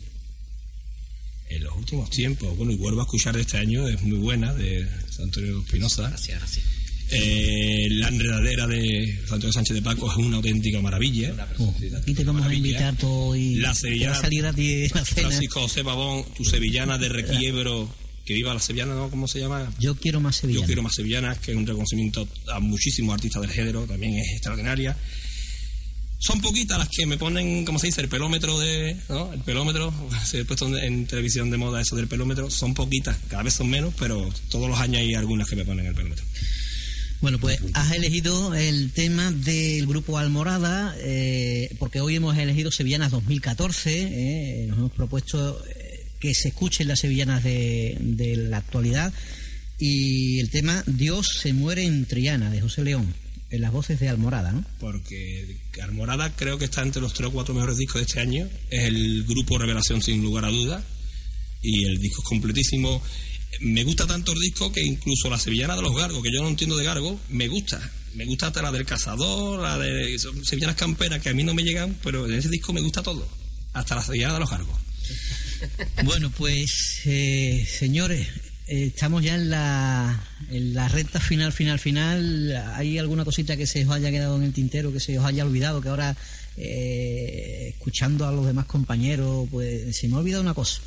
En los últimos tiempos, bueno, y vuelvo a escuchar de este año, es muy buena, de Antonio Espinosa. Gracias, gracias. Eh, la enredadera de Antonio Sánchez de Paco es una auténtica maravilla. Oh, aquí te vamos a invitar todo y La sevillana- a salir a ti la cena. Francisco José Pavón, tu sevillana de requiebro, que viva la sevillana, ¿no? ¿Cómo se llama? Yo quiero más Yo sevillana. quiero más sevillanas, que es un reconocimiento a muchísimos artistas del género, también es extraordinaria. Son poquitas las que me ponen, ¿cómo se dice? El pelómetro de. ¿no? El pelómetro, [LAUGHS] se ha puesto en televisión de moda eso del pelómetro. Son poquitas, cada vez son menos, pero todos los años hay algunas que me ponen el pelómetro. Bueno, pues has elegido el tema del grupo Almorada, eh, porque hoy hemos elegido Sevillanas 2014. eh, nos hemos propuesto eh, que se escuchen las sevillanas de, de la actualidad. Y el tema Dios se muere en Triana, de José León, en las voces de Almorada, ¿no? porque Almorada creo que está entre los tres o cuatro mejores discos de este año. Es el grupo Revelación sin lugar a dudas. Y el disco es completísimo. Me gusta tanto el disco que incluso la sevillana de los Gargos, que yo no entiendo de Gargo, me gusta. Me gusta hasta la del Cazador, la de sevillanas camperas que a mí no me llegan, pero en ese disco me gusta todo. Hasta la sevillana de los Gargos. [LAUGHS] Bueno, pues eh, señores, eh, estamos ya en la, en la recta final, final, final. ¿Hay alguna cosita que se os haya quedado en el tintero, que se os haya olvidado, que ahora, eh, escuchando a los demás compañeros, pues se me ha olvidado una cosa?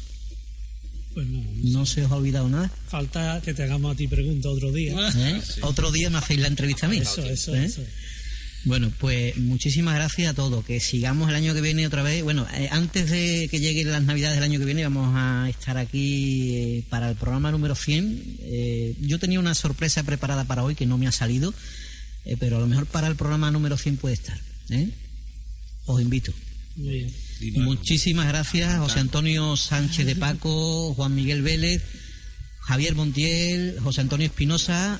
Pues no, ¿No se os ha olvidado nada? falta que te hagamos a ti pregunta otro día. ¿Eh? Otro día me hacéis la entrevista a mí. Eso, eso, ¿Eh? eso. Bueno, pues muchísimas gracias a todos. Que sigamos el año que viene otra vez. Bueno, eh, antes de que lleguen las navidades del año que viene, vamos a estar aquí eh, para el programa número 100. Eh, yo tenía una sorpresa preparada para hoy que no me ha salido, eh, pero a lo mejor para el programa número 100 puede estar. ¿eh? Os invito. Muy bien. Muchísimas gracias, José Antonio Sánchez de Paco, Juan Miguel Vélez, Javier Montiel, José Antonio Espinosa.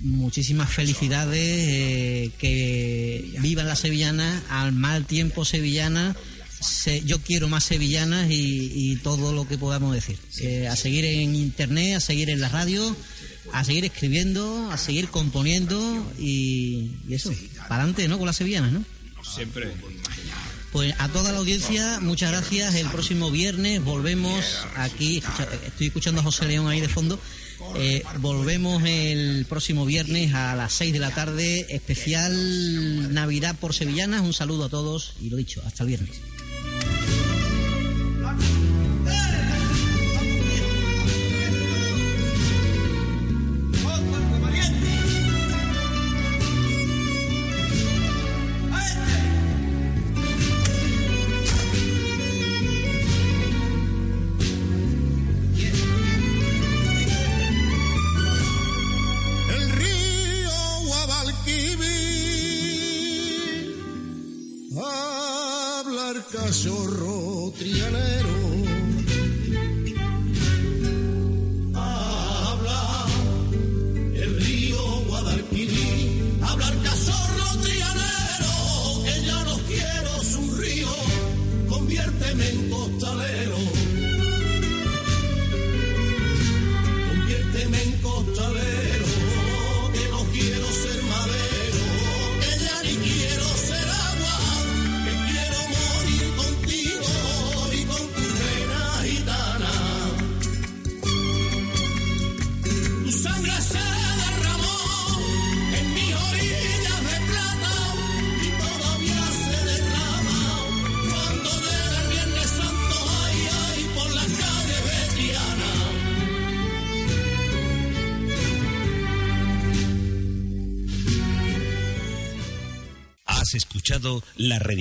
Muchísimas felicidades, eh, que vivan las sevillanas, al mal tiempo sevillana. Se- yo quiero más sevillanas y, y todo lo que podamos decir. Eh, a seguir en internet, a seguir en la radio, a seguir escribiendo, a seguir componiendo y, y eso, para adelante, ¿no? Con las sevillanas, ¿no? Siempre. Pues a toda la audiencia, muchas gracias. El próximo viernes volvemos aquí. Estoy escuchando a José León ahí de fondo. Eh, volvemos el próximo viernes a las 6 de la tarde. Especial Navidad por Sevillanas. Un saludo a todos y lo dicho, hasta el viernes.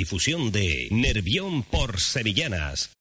Redifusión de Nervión por Sevillanas